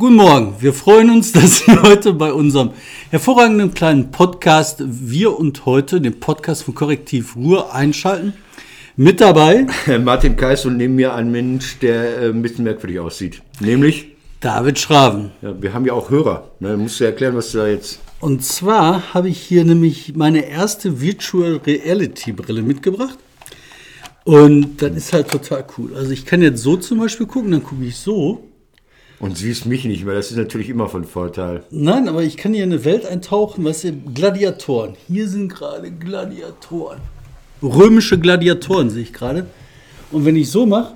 Guten Morgen, wir freuen uns, dass Sie heute bei unserem hervorragenden kleinen Podcast Wir und heute, dem Podcast von Korrektiv Ruhr, einschalten. Mit dabei Martin Kais und neben mir ein Mensch, der äh, ein bisschen merkwürdig aussieht. Nämlich, David Schraven. ja, wir haben ja auch Hörer. Ne? Musst du erklären, was du da jetzt. Und zwar habe ich hier nämlich meine erste Virtual Reality Brille mitgebracht. Und das ist halt total cool. Also ich kann jetzt so zum Beispiel gucken, dann gucke ich so. Und siehst mich nicht mehr, das ist natürlich immer von Vorteil. Nein, aber ich kann hier in eine Welt eintauchen, was ihr Gladiatoren. Hier sind gerade Gladiatoren. Römische Gladiatoren sehe ich gerade. Und wenn ich so mache,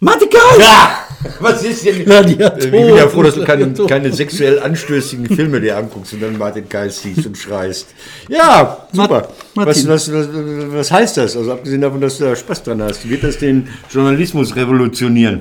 Matika! Ja! Was ist denn? Gladiatoren. Ich bin ja froh, dass du keine, keine sexuell anstößigen Filme dir anguckst und dann Martin Kais siehst und schreist. Ja, super. Was, was, was, was heißt das? Also abgesehen davon, dass du da Spaß dran hast, wird das den Journalismus revolutionieren?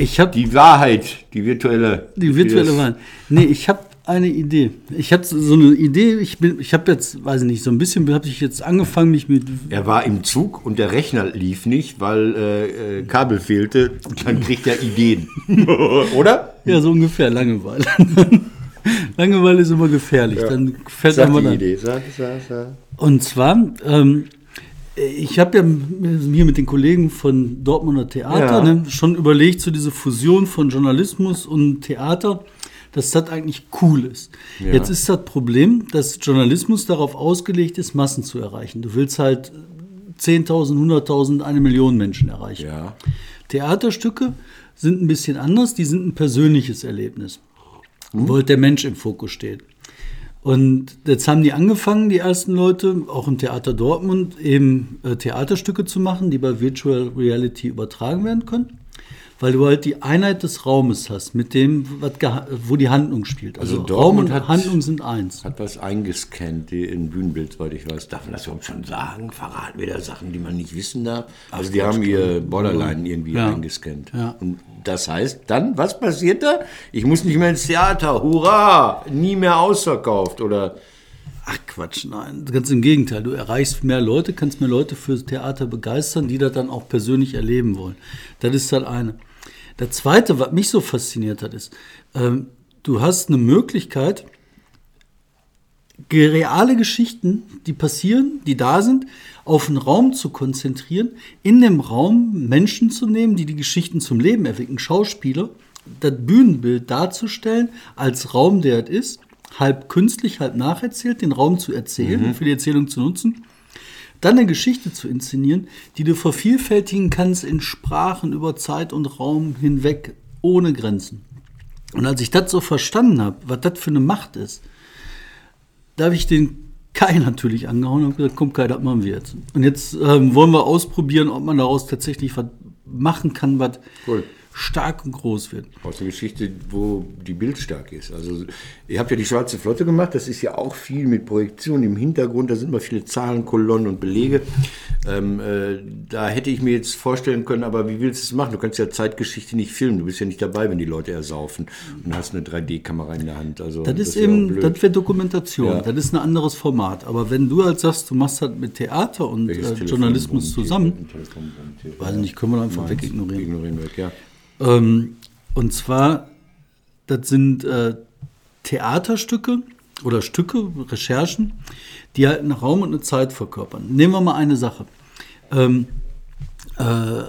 Ich habe Die Wahrheit, die virtuelle. Die virtuelle Wahl. Nee, ich habe eine Idee. Ich hatte so eine Idee, ich, bin- ich habe jetzt, weiß ich nicht, so ein bisschen habe ich jetzt angefangen, mich mit. Er war im Zug und der Rechner lief nicht, weil äh, äh, Kabel fehlte. Und dann kriegt er Ideen. Oder? Ja, so ungefähr Langeweile. Langeweile ist immer gefährlich. Dann fällt Sag einem die dann. Idee. Sag, sag, sag. Und zwar, ähm, ich habe ja mir mit den Kollegen von Dortmunder Theater Ja. ne, schon überlegt, so diese Fusion von Journalismus und Theater, dass das eigentlich cool ist. Ja. Jetzt ist das Problem, dass Journalismus darauf ausgelegt ist, Massen zu erreichen. Du willst halt 10.000, 100.000, eine Million Menschen erreichen. Ja. Theaterstücke sind ein bisschen anders, die sind ein persönliches Erlebnis, wo halt der Mensch im Fokus steht. Und jetzt haben die angefangen, die ersten Leute, auch im Theater Dortmund, eben äh, Theaterstücke zu machen, die bei Virtual Reality übertragen werden können, weil du halt die Einheit des Raumes hast, mit dem, wo die Handlung spielt. Also, Also Raum und hat- Handlung sind eins. Hat was eingescannt die in Bühnenbild, soweit ich weiß. Darf man das überhaupt schon sagen? Verraten wir da Sachen, die man nicht wissen darf? Also die haben ihr Borderline irgendwie Ja. eingescannt. Ja. Und das heißt dann, was passiert da? Ich muss nicht mehr ins Theater. Hurra! Nie mehr ausverkauft. Oder Ach Quatsch, nein. Ganz im Gegenteil. Du erreichst mehr Leute, kannst mehr Leute fürs Theater begeistern, die das dann auch persönlich erleben wollen. Das ist das eine. Das zweite, was mich so fasziniert hat, ist, ähm, du hast eine Möglichkeit, reale Geschichten, die passieren, die da sind, auf einen Raum zu konzentrieren, in dem Raum Menschen zu nehmen, die die Geschichten zum Leben erwecken, Schauspieler, das Bühnenbild darzustellen als Raum, der es ist, halb künstlich, halb nacherzählt, den Raum zu erzählen, für die Erzählung zu nutzen, dann eine Geschichte zu inszenieren, die du vervielfältigen kannst in Sprachen über Zeit und Raum hinweg, ohne Grenzen. Und als ich das so verstanden habe, was das für eine Macht ist, da habe ich den Kai natürlich angehauen und gesagt, komm Kai, das machen wir jetzt. Und jetzt ähm, wollen wir ausprobieren, ob man daraus tatsächlich was machen kann, was Cool. Stark und groß wird. aus einer Geschichte, wo die Bild stark ist. Also ihr habt ja die Schwarze Flotte gemacht, das ist ja auch viel mit Projektion im Hintergrund, da sind immer viele Zahlen, Kolonnen und Belege. Ähm, äh, da hätte ich mir jetzt vorstellen können, aber wie willst du es machen? Du kannst ja Zeitgeschichte nicht filmen, du bist ja nicht dabei, wenn die Leute ersaufen und hast eine 3D-Kamera in der Hand. Also, Das ist wär auch eben, blöd. das wäre Dokumentation, Ja. das ist ein anderes Format. Aber wenn du halt sagst, du machst halt mit Theater und äh, Journalismus zusammen, weiß nicht, können wir einfach Meins. wegignorieren. Ignorieren weg, ja. Ähm, und zwar, das sind äh, Theaterstücke oder Stücke, Recherchen, die halt einen Raum und eine Zeit verkörpern. Nehmen wir mal eine Sache. Ähm, äh,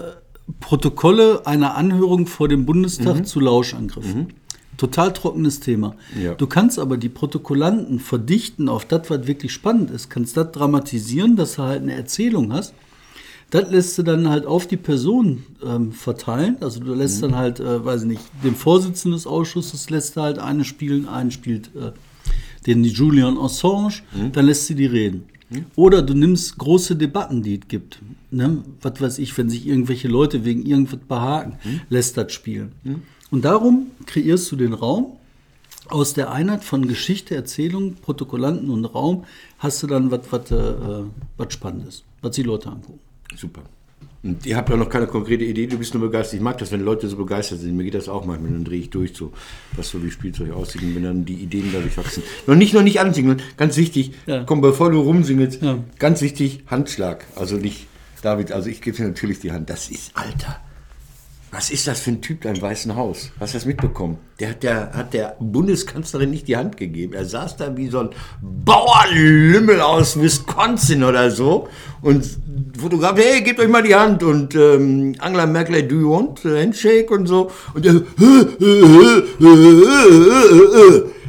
Protokolle einer Anhörung vor dem Bundestag zu Lauschangriffen. Total trockenes Thema. Ja. Du kannst aber die Protokollanten verdichten auf das, was wirklich spannend ist, kannst das dramatisieren, dass du halt eine Erzählung hast. Das lässt du dann halt auf die Person ähm, verteilen. Also du lässt dann halt, äh, weiß ich nicht, den Vorsitzenden des Ausschusses lässt du halt eine spielen, einen spielt äh, den Julian Assange, dann lässt sie die reden. Oder du nimmst große Debatten, die es gibt. Ne? Was weiß ich, wenn sich irgendwelche Leute wegen irgendwas behaken, lässt das spielen. Und darum kreierst du den Raum. Aus der Einheit von Geschichte, Erzählung, Protokollanten und Raum hast du dann was, äh, was Spannendes, was die Leute angucken. Super. Und ihr habt ja noch keine konkrete Idee, du bist nur begeistert. Ich mag das, wenn Leute so begeistert sind. Mir geht das auch manchmal, dann drehe ich durch, so, was so wie Spielzeug aussieht und wenn dann die Ideen dadurch wachsen. Noch nicht, noch nicht ansingen, ganz wichtig, Ja. komm, bevor du rumsingelst, Ja. ganz wichtig, Handschlag. Also nicht, David, also ich gebe dir natürlich die Hand, das ist Alter. Was ist das für ein Typ da im Weißen Haus? Hast du das mitbekommen? Der hat der, hat der Bundeskanzlerin nicht die Hand gegeben. Er saß da wie so ein Bauernlümmel aus Wisconsin oder so und Fotograf, hey, gebt euch mal die Hand und ähm, Angela Merkel, do you want a handshake und so und der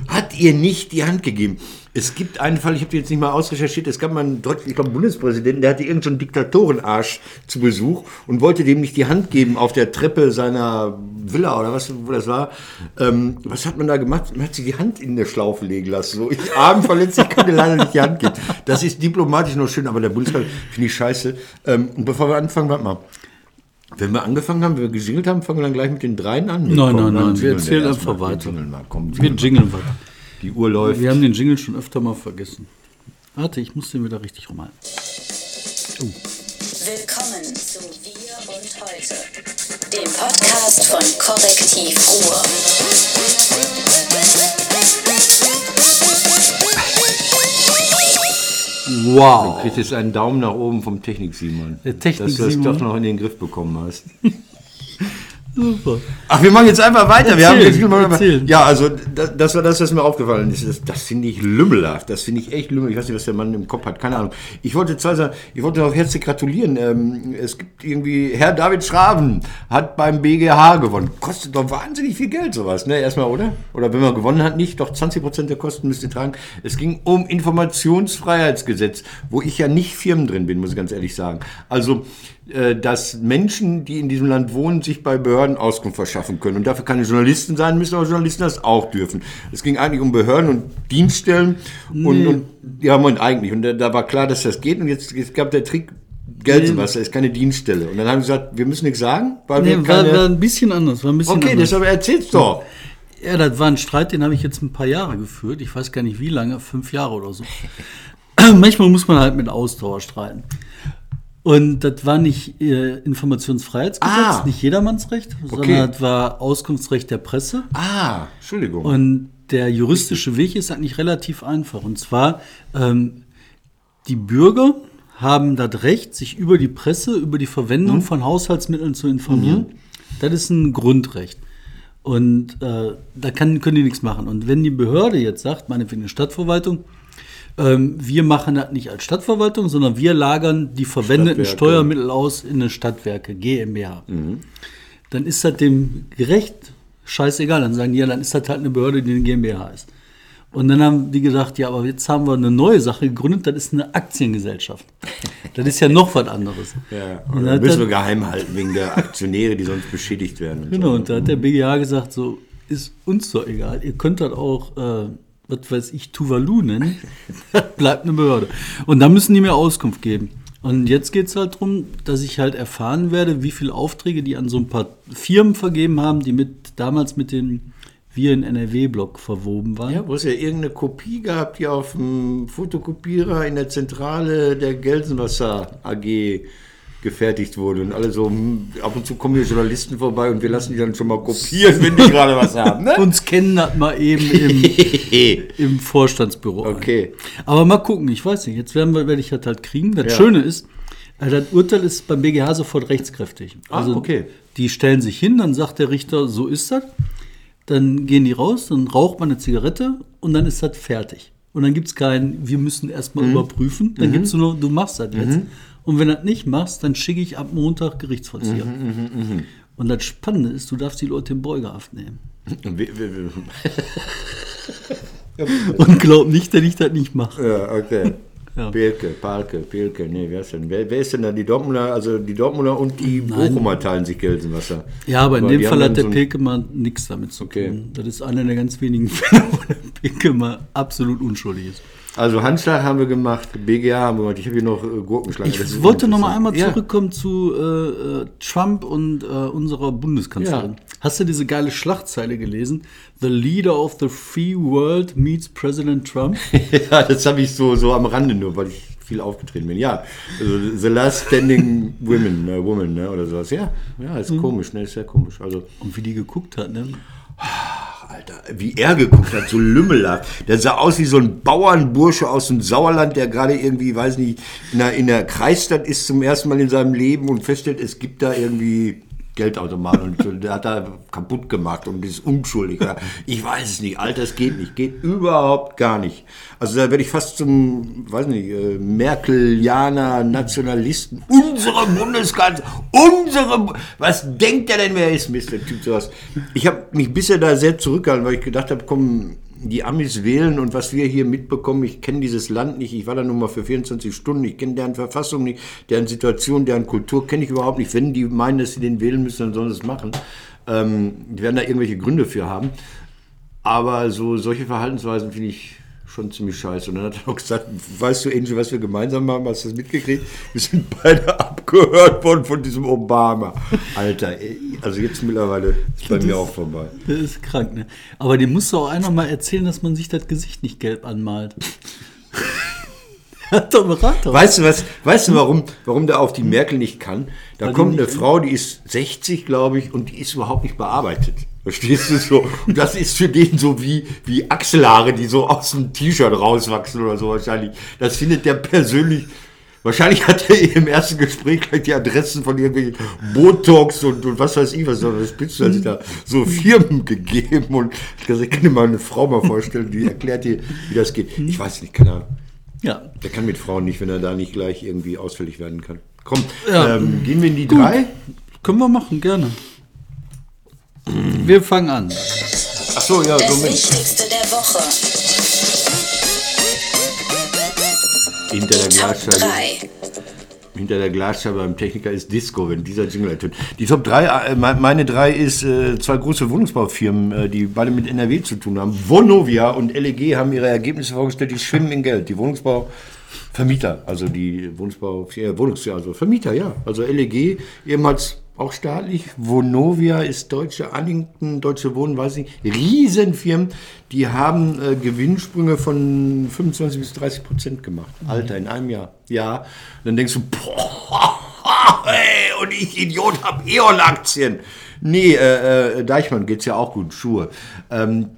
hat ihr nicht die Hand gegeben. Es gibt einen Fall, ich habe jetzt nicht mal ausrecherchiert, es gab mal einen deutschen, ich glaube, Bundespräsidenten, der hatte irgendeinen so Diktatorenarsch zu Besuch und wollte dem nicht die Hand geben auf der Treppe seiner Villa oder was, wo das war. Ähm, was hat man da gemacht? Man hat sich die Hand in der Schlaufe legen lassen. So, ich arm verletzt, ich kann dir leider nicht die Hand geben. Das ist diplomatisch noch schön, aber der Bundespräsident finde ich scheiße. Ähm, und bevor wir anfangen, warte mal. Wenn wir angefangen haben, wenn wir gesingelt haben, fangen wir dann gleich mit den dreien an. Nein, nein, nein, wir erzählen einfach weiter. jingeln mal, komm, Wir jingeln weiter. Die Uhr läuft. Wir haben den Jingle schon öfter mal vergessen. Warte, ich muss den wieder richtig rumhalten. Willkommen zu Wir und Heute, dem Podcast von Korrektiv Ruhr. Wow. kriegst jetzt einen Daumen nach oben vom Technik Simon. Der Technik dass du das doch noch in den Griff bekommen hast. Super. Ach, wir machen jetzt einfach weiter. Wir haben jetzt ja, also das, das war das, was mir aufgefallen ist. Das, das finde ich lümmelhaft. Das finde ich echt lümmelhaft. Ich weiß nicht, was der Mann im Kopf hat. Keine Ahnung. Ich wollte zwei sagen, ich wollte auch herzlich gratulieren. Ähm, es gibt irgendwie, Herr David Schraven hat beim BGH gewonnen. Kostet doch wahnsinnig viel Geld sowas, ne? Erstmal, oder? Oder wenn man gewonnen hat, nicht. Doch 20% der Kosten müsst ihr tragen. Es ging um Informationsfreiheitsgesetz, wo ich ja nicht Firmen drin bin, muss ich ganz ehrlich sagen. Also, äh, dass Menschen, die in diesem Land wohnen, sich bei Behörden Auskunft verschaffen können. Und dafür keine Journalisten sein, müssen aber Journalisten das auch dürfen. Es ging eigentlich um Behörden und Dienststellen. Und, und ja, Moment, eigentlich. Und da, da war klar, dass das geht. Und jetzt, jetzt gab der Trick, Gelsenwasser ist keine Dienststelle. Und dann haben sie gesagt, wir müssen nichts sagen, weil wir Nee, war, keine... war ein bisschen anders. War ein bisschen okay, anders. deshalb erzähl's doch. Ja, das war ein Streit, den habe ich jetzt ein paar Jahre geführt. Ich weiß gar nicht wie lange, fünf Jahre oder so. Manchmal muss man halt mit Ausdauer streiten. Und das war nicht äh, Informationsfreiheitsgesetz, Ah. nicht jedermannsrecht, Okay. sondern das war Auskunftsrecht der Presse. Ah, Entschuldigung. Und der juristische Weg ist eigentlich relativ einfach. Und zwar, ähm, die Bürger haben das Recht, sich über die Presse, über die Verwendung von Haushaltsmitteln zu informieren. Das ist ein Grundrecht. Und äh, da kann, können die nichts machen. Und wenn die Behörde jetzt sagt, meinetwegen eine Stadtverwaltung, ähm, wir machen das nicht als Stadtverwaltung, sondern wir lagern die verwendeten. Steuermittel aus in eine Stadtwerke, GmbH. Dann ist das dem gerecht scheißegal. Dann sagen die, ja, dann ist das halt eine Behörde, die eine GmbH ist. Und dann haben die gedacht, ja, aber jetzt haben wir eine neue Sache gegründet, das ist eine Aktiengesellschaft. Das ist ja noch was anderes. ja, Und und dann müssen wir geheim halten wegen der Aktionäre, die sonst beschädigt werden. Und Genau, so. und da hat der BGH gesagt, so, ist uns doch egal. Ihr könnt das auch, äh, was weiß ich, Tuvalu nennen. Bleibt eine Behörde. Und da müssen die mir Auskunft geben. Und jetzt geht es halt darum, dass ich halt erfahren werde, wie viele Aufträge die an so ein paar Firmen vergeben haben, die mit damals mit den Wir in NRW-Block verwoben waren. Ja, wo es ja irgendeine Kopie gab, die auf dem Fotokopierer in der Zentrale der Gelsenwasser AG gefertigt wurde. Und alle so, hm, ab und zu kommen hier Journalisten vorbei und wir lassen die dann schon mal kopieren, wenn die gerade was haben. Ne? Uns kennen das mal eben im, im Vorstandsbüro. ein. Okay. Aber mal gucken, ich weiß nicht. Jetzt werden wir, werde ich das halt kriegen. Das Ja. Schöne ist, äh, das Urteil ist beim BGH sofort rechtskräftig. Also Ah, okay. die stellen sich hin, dann sagt der Richter, so ist das. Dann gehen die raus, dann raucht man eine Zigarette und dann ist das fertig. Und dann gibt es kein, wir müssen erstmal Mhm. überprüfen. Dann gibt es nur, du machst das jetzt. Und wenn du das nicht machst, dann schicke ich ab Montag Gerichtsvollzieher. Mhm, Und das Spannende ist, du darfst die Leute in Beugehaft nehmen. Und glaub nicht, dass ich das nicht mache. Ja, okay. Ja. Pilke, Palke, Pilke, nee, wer ist denn? Wer, wer ist denn da? Die Dortmunder, also die Dortmunder und die Bochumer teilen sich Gelsenwasser. Ja, aber in Aber dem die Fall hat der so Pilke mal nichts damit zu Okay. tun. Das ist einer der ganz wenigen Fälle, wo der Pilke mal absolut unschuldig ist. Also Handschlag haben wir gemacht, BGA haben wir gemacht. Ich habe hier noch äh, Gurkenschlange. Das Ich wollte noch mal einmal Ja. zurückkommen zu äh, äh, Trump und äh, unserer Bundeskanzlerin. Ja. Hast du diese geile Schlagzeile gelesen? The leader of the free world meets President Trump. Ja, das habe ich so, so am Rande nur, weil ich viel aufgetreten bin. Ja, also The Last Standing Women, äh, Woman, ne, oder sowas. Ja, ja, Mhm. ist komisch, ne, ist sehr komisch. Also, Und wie die geguckt hat, ne? Alter, wie er geguckt hat, so lümmelhaft. Der sah aus wie so ein Bauernbursche aus dem Sauerland, der gerade irgendwie, weiß nicht, in der, in der Kreisstadt ist zum ersten Mal in seinem Leben und feststellt, es gibt da irgendwie Geldautomat und der hat da kaputt gemacht und ist unschuldig. Ich weiß es nicht, Alter, es geht nicht, geht überhaupt gar nicht. Also da werde ich fast zum, weiß nicht, äh, Merkelianer, Nationalisten, unsere Bundeskanzler, unsere, was denkt er denn, wer ist, Mr. Typ sowas. Ich habe mich bisher da sehr zurückgehalten, weil ich gedacht habe, komm, die Amis wählen und was wir hier mitbekommen, ich kenne dieses Land nicht, ich war da nur mal für 24 Stunden, ich kenne deren Verfassung nicht, deren Situation, deren Kultur kenne ich überhaupt nicht. Wenn die meinen, dass sie den wählen müssen, dann sollen sie es machen. Ähm, die werden da irgendwelche Gründe für haben. Aber so solche Verhaltensweisen finde ich schon ziemlich scheiße. Und dann hat er auch gesagt, weißt du, Angel, was wir gemeinsam haben, hast du das mitgekriegt? Wir sind beide abgehört worden von diesem Obama. Alter, also jetzt mittlerweile ist bei mir auch vorbei. Das ist krank, ne? Aber dem musst du auch einer mal erzählen, dass man sich das Gesicht nicht gelb anmalt. Hat doch Berater. Weißt du was? Weißt du, warum, warum der auf die Merkel nicht kann? Da Weil kommt eine Frau, die ist 60, glaube ich, und die ist überhaupt nicht bearbeitet. Verstehst du so? Und das ist für den so wie, wie Achselhaare, die so aus dem T-Shirt rauswachsen oder so wahrscheinlich. Das findet der persönlich. Wahrscheinlich hat er im ersten Gespräch gleich die Adressen von irgendwelchen Botox und, und was weiß ich was, das Spitz hat sich da so Firmen gegeben und ich kann dir mal eine Frau mal vorstellen, die erklärt dir, wie das geht. Ich weiß nicht, keine Ahnung. Ja. Der kann mit Frauen nicht, wenn er da nicht gleich irgendwie ausfällig werden kann. Komm, Ja. ähm, gehen wir in die drei? Können wir machen, gerne. Wir fangen an. Ach so, ja, so Das mit. Wichtigste der Woche. Hinter der Glasscheibe. 3. Hinter der Glasscheibe beim Techniker ist Disco, wenn dieser Jingle ertönt. Die Top 3, äh, me- meine drei ist äh, zwei große Wohnungsbaufirmen, äh, die beide mit NRW zu tun haben. Vonovia und LEG haben ihre Ergebnisse vorgestellt, die schwimmen in Geld. Die Wohnungsbauvermieter, also die Wohnungsbau, äh, Wohnungs, also Vermieter, ja. Also LEG, ehemals auch staatlich. Vonovia ist deutsche, Annington, Deutsche Wohnen, weiß ich. Riesenfirmen, die haben äh, Gewinnsprünge von 25 bis 30 Prozent gemacht. Alter, in einem Jahr. Ja. Und dann denkst du, boah, ey, und ich Idiot hab E.ON-Aktien. Nee, äh, äh, Deichmann geht's ja auch gut, Schuhe. Ähm,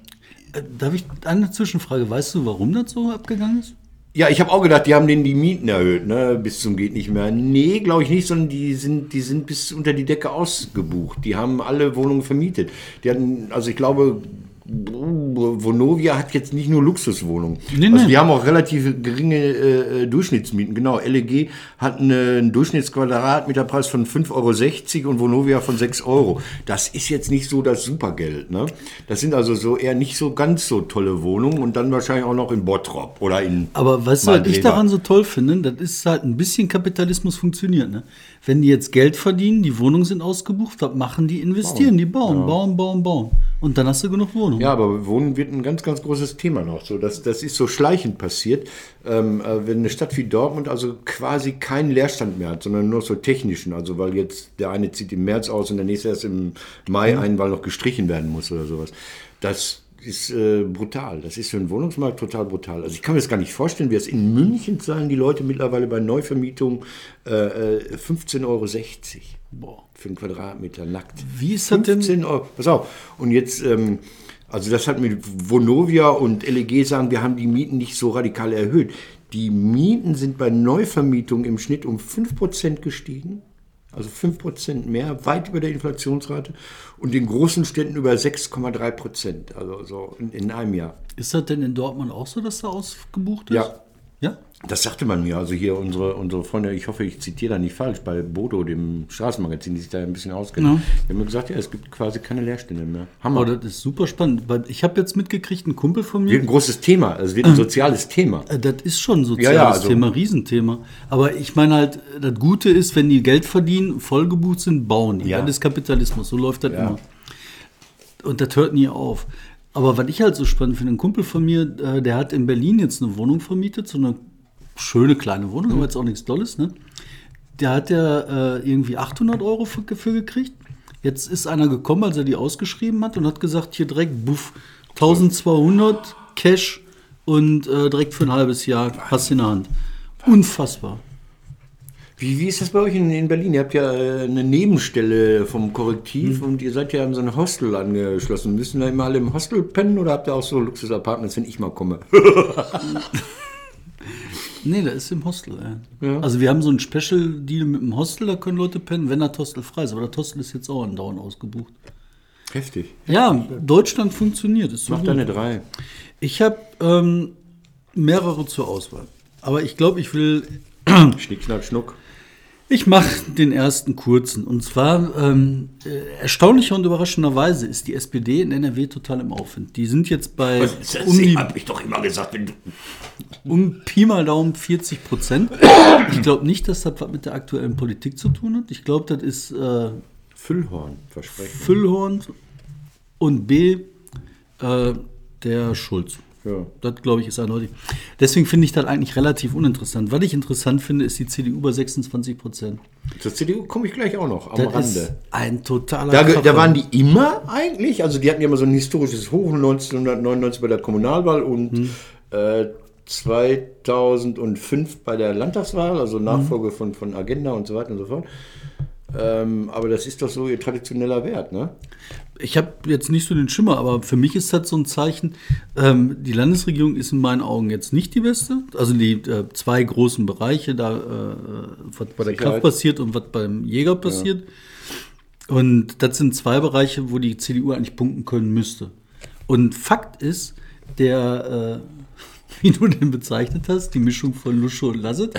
Darf ich eine Zwischenfrage? Weißt du, warum das so abgegangen ist? Ja, ich habe auch gedacht, die haben denen die Mieten erhöht, ne, bis zum geht nicht mehr. Nee, glaube ich nicht, sondern die sind, die sind bis unter die Decke ausgebucht. Die haben alle Wohnungen vermietet. Die hatten, also ich glaube, Vonovia hat jetzt nicht nur Luxuswohnungen. Nee, also nee. die haben auch relativ geringe äh, Durchschnittsmieten. Genau, LEG hat eine, einen Durchschnittsquadratmeterpreis von 5,60 Euro und Vonovia von 6 Euro. Das ist jetzt nicht so das Supergeld. Ne? Das sind also so eher nicht so ganz so tolle Wohnungen und dann wahrscheinlich auch noch in Bottrop oder in Aber weißt du, was ich daran so toll finde? Das ist halt ein bisschen Kapitalismus funktioniert. Ne? Wenn die jetzt Geld verdienen, die Wohnungen sind ausgebucht, was machen die? Investieren, die bauen, bauen, bauen, bauen. Und dann hast du genug Wohnungen. Ja, aber Wohnen wird ein ganz, ganz großes Thema noch. So, das, das ist so schleichend passiert. Ähm, äh, wenn eine Stadt wie Dortmund also quasi keinen Leerstand mehr hat, sondern nur so technischen. Also weil jetzt der eine zieht im März aus und der nächste erst im Mai ein, weil noch gestrichen werden muss oder sowas. Das ist äh, brutal. Das ist für den Wohnungsmarkt total brutal. Also ich kann mir das gar nicht vorstellen, wie es in München zahlen die Leute mittlerweile bei Neuvermietung äh, äh, 15,60 Euro. Boah. Für einen Quadratmeter nackt. Wie ist das denn? 15 Euro. Pass auf. Und jetzt, ähm, also das hat mit Vonovia und LEG sagen, wir haben die Mieten nicht so radikal erhöht. Die Mieten sind bei Neuvermietung im Schnitt um 5% gestiegen. Also 5% mehr, weit über der Inflationsrate. Und in großen Städten über 6,3 Prozent. Also so in, in einem Jahr. Ist das denn in Dortmund auch so, dass da ausgebucht ist? Ja. Ja? Das sagte man mir. Also hier unsere, unsere Freunde, ich hoffe, ich zitiere da nicht falsch, bei Bodo, dem Straßenmagazin, die sich da ein bisschen auskennen. Ja. Die haben mir gesagt, ja, es gibt quasi keine Leerstände mehr. Hammer. Oh, das ist super spannend. Weil ich habe jetzt mitgekriegt, ein Kumpel von wird mir, ein großes Thema. Es wird ein soziales Thema. äh, das ist schon ein soziales Ja, ja, also- Thema, Riesenthema. Aber ich meine halt, das Gute ist, wenn die Geld verdienen, vollgebucht sind, bauen die. Ja. Das ist Kapitalismus, so läuft das immer. Und das hört nie auf. Aber was ich halt so spannend finde, ein Kumpel von mir, äh, der hat in Berlin jetzt eine Wohnung vermietet, so eine schöne kleine Wohnung, aber jetzt auch nichts Dolles, ne? Der hat ja äh, irgendwie 800 Euro für, für gekriegt. Jetzt ist einer gekommen, als er die ausgeschrieben hat und hat gesagt, hier direkt, buff, 1200 Cash und äh, direkt für ein halbes Jahr hast du in der Hand. Unfassbar. Wie, wie ist das bei euch in, in Berlin? Ihr habt ja äh, eine Nebenstelle vom Korrektiv und ihr seid ja an so ein Hostel angeschlossen. Müssen da immer alle im Hostel pennen oder habt ihr auch so Luxusapartments, wenn ich mal komme? Nee, der ist im Hostel. Ja. Also wir haben so einen Special-Deal mit dem Hostel, da können Leute pennen, wenn das Hostel frei ist. Aber das Hostel ist jetzt auch andauernd ausgebucht. Heftig. Ja, Deutschland funktioniert. Ist Mach deine drei. Ich habe ähm, mehrere zur Auswahl. Aber ich glaube, ich will. Schnick, schnack, schnuck. Ich mache den ersten kurzen. Und zwar, ähm, äh, erstaunlicher und überraschenderweise ist die SPD in NRW total im Aufwind. Die sind jetzt bei um, die, hab ich doch immer gesagt, wenn du. um Pi mal Daumen 40 Prozent. Ich glaube nicht, dass das was mit der aktuellen Politik zu tun hat. Ich glaube, das ist äh, Füllhorn versprechen. Füllhorn und B, äh, der Schulz. Ja. Das, glaube ich, ist eindeutig. Deswegen finde ich das eigentlich relativ uninteressant. Was ich interessant finde, ist die CDU bei 26 Prozent. Zur CDU komme ich gleich auch noch am Das ist Rande. ein totaler Da, da waren die immer eigentlich, also die hatten ja immer so ein historisches Hoch 1999 bei der Kommunalwahl und Hm. äh, 2005 bei der Landtagswahl, also Nachfolge von, von Agenda und so weiter und so fort. Ähm, aber das ist doch so ihr traditioneller Wert, ne? Ich habe jetzt nicht so den Schimmer, aber für mich ist das so ein Zeichen, ähm, die Landesregierung ist in meinen Augen jetzt nicht die beste. Also die äh, zwei großen Bereiche, da äh, was bei der Sicherheit. Kraft passiert und was beim Jäger passiert. Und das sind zwei Bereiche, wo die CDU eigentlich punkten können müsste. Und Fakt ist, der, äh, wie du den bezeichnet hast, die Mischung von Lusche und Lasset,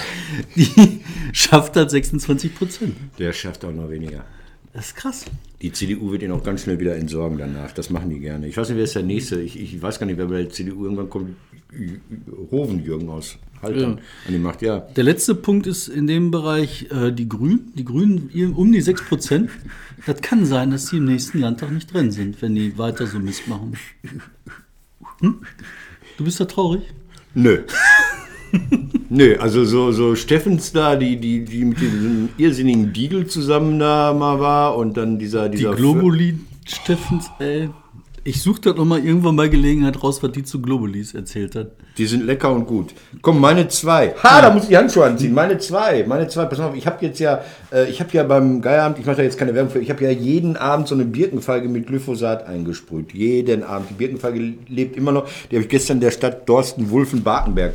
die schafft halt 26 Prozent. Der schafft auch noch weniger. Das ist krass. Die CDU wird ihn auch ganz schnell wieder entsorgen danach. Das machen die gerne. Ich weiß nicht, wer ist der Nächste. Ich, ich weiß gar nicht, wer bei der CDU irgendwann kommt. Hovenjürgen aus Haltern an die Macht. Ja, Der letzte Punkt ist in dem Bereich äh, die Grünen. Die Grünen um die 6 Prozent. Das kann sein, dass die im nächsten Landtag nicht drin sind, wenn die weiter so Mist machen. Hm? Du bist da traurig? Nö. Nö, also so, so Steffens da, die, die, die mit diesem irrsinnigen Diegel zusammen da mal war und dann dieser. Die dieser Globuli Steffens, ey. Ich suche das nochmal irgendwann bei Gelegenheit raus, was die zu Globulis erzählt hat. Die sind lecker und gut. Komm, meine zwei. Ha, da muss ich die Handschuhe anziehen. Meine zwei. Meine zwei. Pass mal auf, ich habe jetzt ja, äh, ich habe ja beim Geierabend, ich mache da jetzt keine Werbung für, ich habe ja jeden Abend so eine Birkenfeige mit Glyphosat eingesprüht. Jeden Abend. Die Birkenfeige lebt immer noch. Die habe ich gestern der Stadt Dorsten-Wulfen-Barkenberg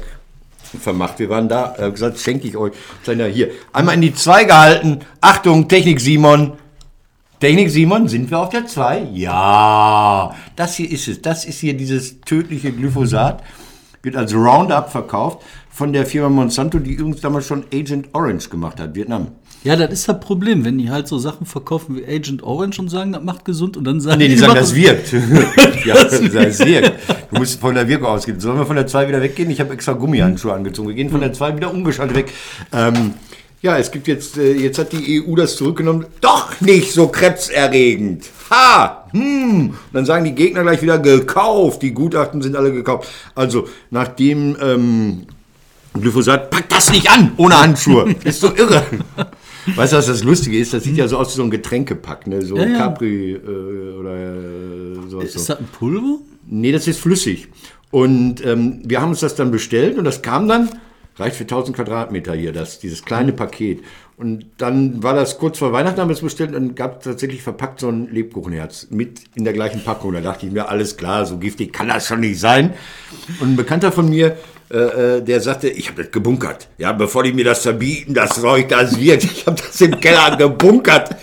vermacht. Wir waren da, äh, gesagt, schenke ich euch. Na, hier. Einmal in die zwei gehalten. Achtung, Technik Simon. Technik Simon, sind wir auf der 2? Ja, das hier ist es. Das ist hier dieses tödliche Glyphosat. Wird als Roundup verkauft von der Firma Monsanto, die übrigens damals schon Agent Orange gemacht hat, Vietnam. Ja, das ist das Problem, wenn die halt so Sachen verkaufen wie Agent Orange und sagen, das macht gesund und dann sagen Nee, die sagen, machen- das wirkt. ja, das, wirkt. Du musst von der Wirkung ausgehen. Sollen wir von der 2 wieder weggehen? Ich habe extra Gummihandschuhe angezogen. Wir gehen von der 2 wieder umgeschaltet weg. Ähm, ja, es gibt jetzt, äh, jetzt hat die EU das zurückgenommen. Doch nicht so krebserregend. Ha! Hm. Und dann sagen die Gegner gleich wieder gekauft. Die Gutachten sind alle gekauft. Also, nachdem ähm, Glyphosat, pack das nicht an ohne Handschuhe. Ist so irre. Weißt du, was das Lustige ist? Das sieht ja so aus wie so ein Getränkepack, ne? So Ja, ja. Capri äh, oder äh, sowas. Ist das ein Pulver? Nee, das ist flüssig. Und ähm, wir haben uns das dann bestellt und das kam dann, reicht für 1000 Quadratmeter hier, das, dieses kleine Paket. Und dann war das kurz vor Weihnachten, haben wir es bestellt und gab tatsächlich verpackt so ein Lebkuchenherz mit in der gleichen Packung. Da dachte ich mir, alles klar, so giftig kann das schon nicht sein. Und ein Bekannter von mir, äh, äh, der sagte, ich habe das gebunkert. Ja, bevor die mir das verbieten, das Zeug, das wirkt. Ich habe das im Keller gebunkert.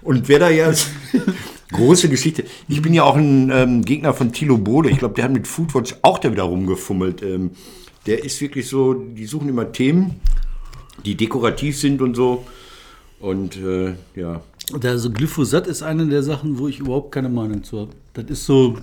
Und wer da jetzt große Geschichte. Ich bin ja auch ein ähm, Gegner von Thilo Bode. Ich glaube, der hat mit Foodwatch auch da wieder rumgefummelt. Ähm, der ist wirklich so, die suchen immer Themen, die dekorativ sind und so. Und äh, ja. Also Glyphosat ist eine der Sachen, wo ich überhaupt keine Meinung zu habe. Das ist so,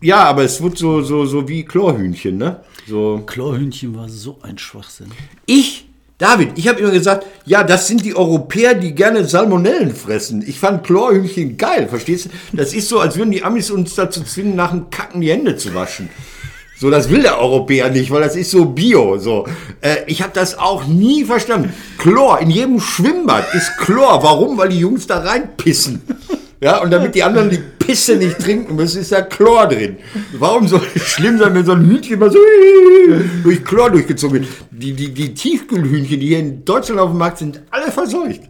Ja, aber es wird so, so, so wie Chlorhühnchen, ne? So. Chlorhühnchen war so ein Schwachsinn. Ich, David, ich habe immer gesagt, ja, das sind die Europäer, die gerne Salmonellen fressen. Ich fand Chlorhühnchen geil, verstehst du? Das ist so, als würden die Amis uns dazu zwingen, nach dem Kacken die Hände zu waschen. So, das will der Europäer nicht, weil das ist so bio. So, äh, ich habe das auch nie verstanden. Chlor in jedem Schwimmbad ist Chlor. Warum? Weil die Jungs da reinpissen. Ja, und damit die anderen die Pisse nicht trinken müssen, ist da Chlor drin. Warum soll es schlimm sein, wenn so ein Hühnchen immer so durch Chlor durchgezogen wird? Die, die, die Tiefkühlhühnchen, die hier in Deutschland auf dem Markt sind, alle verseucht.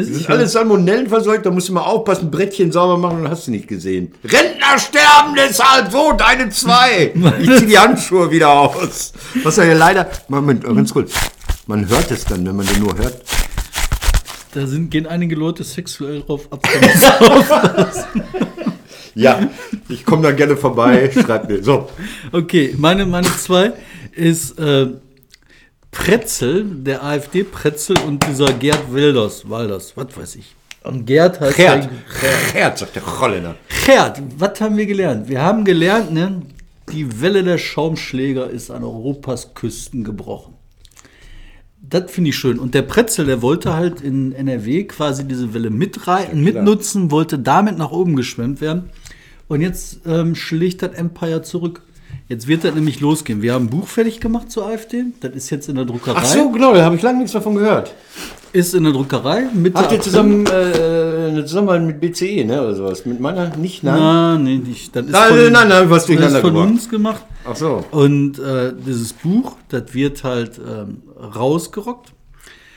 Ist- Das sind alles Salmonellen verseucht, da musst du mal aufpassen, Brettchen sauber machen und hast du nicht gesehen. Rentner sterben deshalb, so, deine zwei. Ich zieh die Handschuhe wieder aus. Was ja leider, Moment, ganz kurz. Man hört es dann, wenn man den nur hört. Da sind, gehen einige Leute sexuell drauf ab. Ja, ich komme dann gerne vorbei, schreib mir. So, okay, meine, meine zwei ist äh, Pretzel, der AfD-Pretzel und dieser Gerd Wilders, Walders, was weiß ich. Und Gerd heißt Gerd. ja- Gerd, sagt der Holländer. Gerd, was haben wir gelernt? Wir haben gelernt, ne, die Welle der Schaumschläger ist an Europas Küsten gebrochen. Das finde ich schön. Und der Pretzel, der wollte halt in NRW quasi diese Welle mitreiten, mitnutzen, wollte damit nach oben geschwemmt werden. Und jetzt ähm, schlägt das Empire zurück. Jetzt wird das nämlich losgehen. Wir haben ein Buch fertig gemacht zur AfD. Das ist jetzt in der Druckerei. Ach so, genau, da habe ich lange nichts davon gehört. Ist in der Druckerei. Mitte Habt ihr zusammen äh, eine Zusammenarbeit mit BCE, ne, oder sowas? Mit meiner? Nicht, nein? Nein, nee, nicht. Das ist Nein, nein, nein, was das ist durcheinander von gebracht. uns gemacht. Ach so. Und äh, dieses Buch, das wird halt ähm, rausgerockt.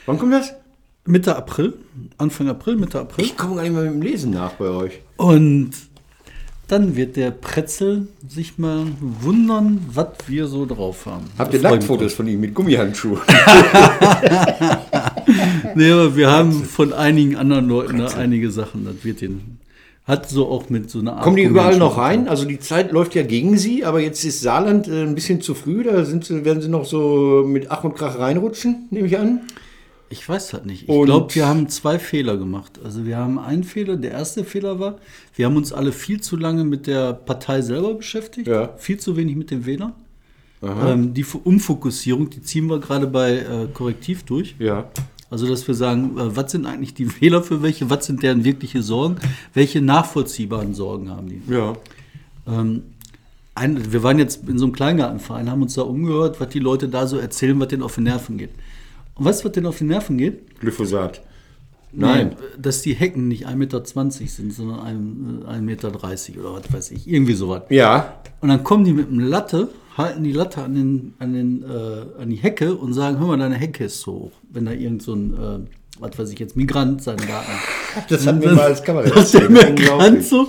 Wann kommt das? Mitte April, Anfang April, Mitte April. Ich komme gar nicht mehr mit dem Lesen nach bei euch. Und dann wird der Pretzel sich mal wundern, was wir so drauf haben. Habt ihr Nacktfotos von ihm mit Gummihandschuhen? Nee, aber wir haben von einigen anderen Leuten da einige Sachen. Das wird den. Hat so auch mit so einer Art. Kommen die überall noch rein? Also die Zeit läuft ja gegen sie, aber jetzt ist Saarland äh, ein bisschen zu früh. Da sind sie, werden sie noch so mit Ach und Krach reinrutschen, nehme ich an. Ich weiß halt nicht. Ich glaube, wir haben zwei Fehler gemacht. Also wir haben einen Fehler. Der erste Fehler war, wir haben uns alle viel zu lange mit der Partei selber beschäftigt. Ja. Viel zu wenig mit den Wählern. Ähm, die Umfokussierung, die ziehen wir gerade bei äh, Korrektiv durch. Ja. Also, dass wir sagen, äh, was sind eigentlich die Wähler für welche, was sind deren wirkliche Sorgen, welche nachvollziehbaren Sorgen haben die. Ja. Ähm, ein, wir waren jetzt in so einem Kleingartenverein, haben uns da umgehört, was die Leute da so erzählen, was denen auf die Nerven geht. Und weißt du, was denen auf die Nerven geht? Glyphosat. Nein. Nee, dass die Hecken nicht 1,20 Meter sind, sondern 1,30 Meter oder was weiß ich. Irgendwie sowas. Ja. Und dann kommen die mit einem Latte, halten die Latte an, den, an, den, äh, an die Hecke und sagen, hör mal, deine Hecke ist so hoch. Wenn da irgend so ein, äh, was weiß ich jetzt, Migrant seinen Garten. Das hat mir mal als der erzählt. Migrant so,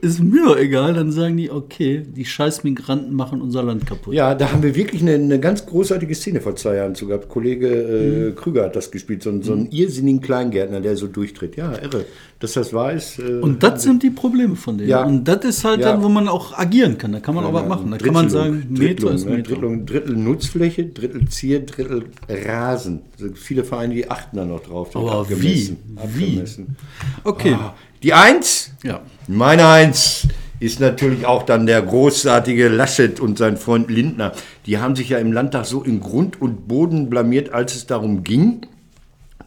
ist mir doch egal. Dann sagen die, okay, die scheiß Migranten machen unser Land kaputt. Ja, da haben wir wirklich eine, eine ganz großartige Szene vor zwei Jahren zu gehabt. Kollege Mhm. äh, Krüger hat das gespielt, so, so einen irrsinnigen Kleingärtner, der so durchtritt. Ja, irre. Dass das wahr ist. Äh, Und das sind die Probleme von denen. Ja. Und das ist halt Ja. dann, wo man auch agieren kann. Da kann man auch was machen. Da kann man sagen, Meter ist ne? Meter. Drittelung, Drittel Nutzfläche, Drittel Zier, Drittel Rasen. Also viele Vereine, die achten da noch drauf. Wird Aber abgemessen. wie? Abgemessen. Okay. Ah, Die Eins, Ja. meine Eins, ist natürlich auch dann der großartige Laschet und sein Freund Lindner. Die haben sich ja im Landtag so in Grund und Boden blamiert, als es darum ging,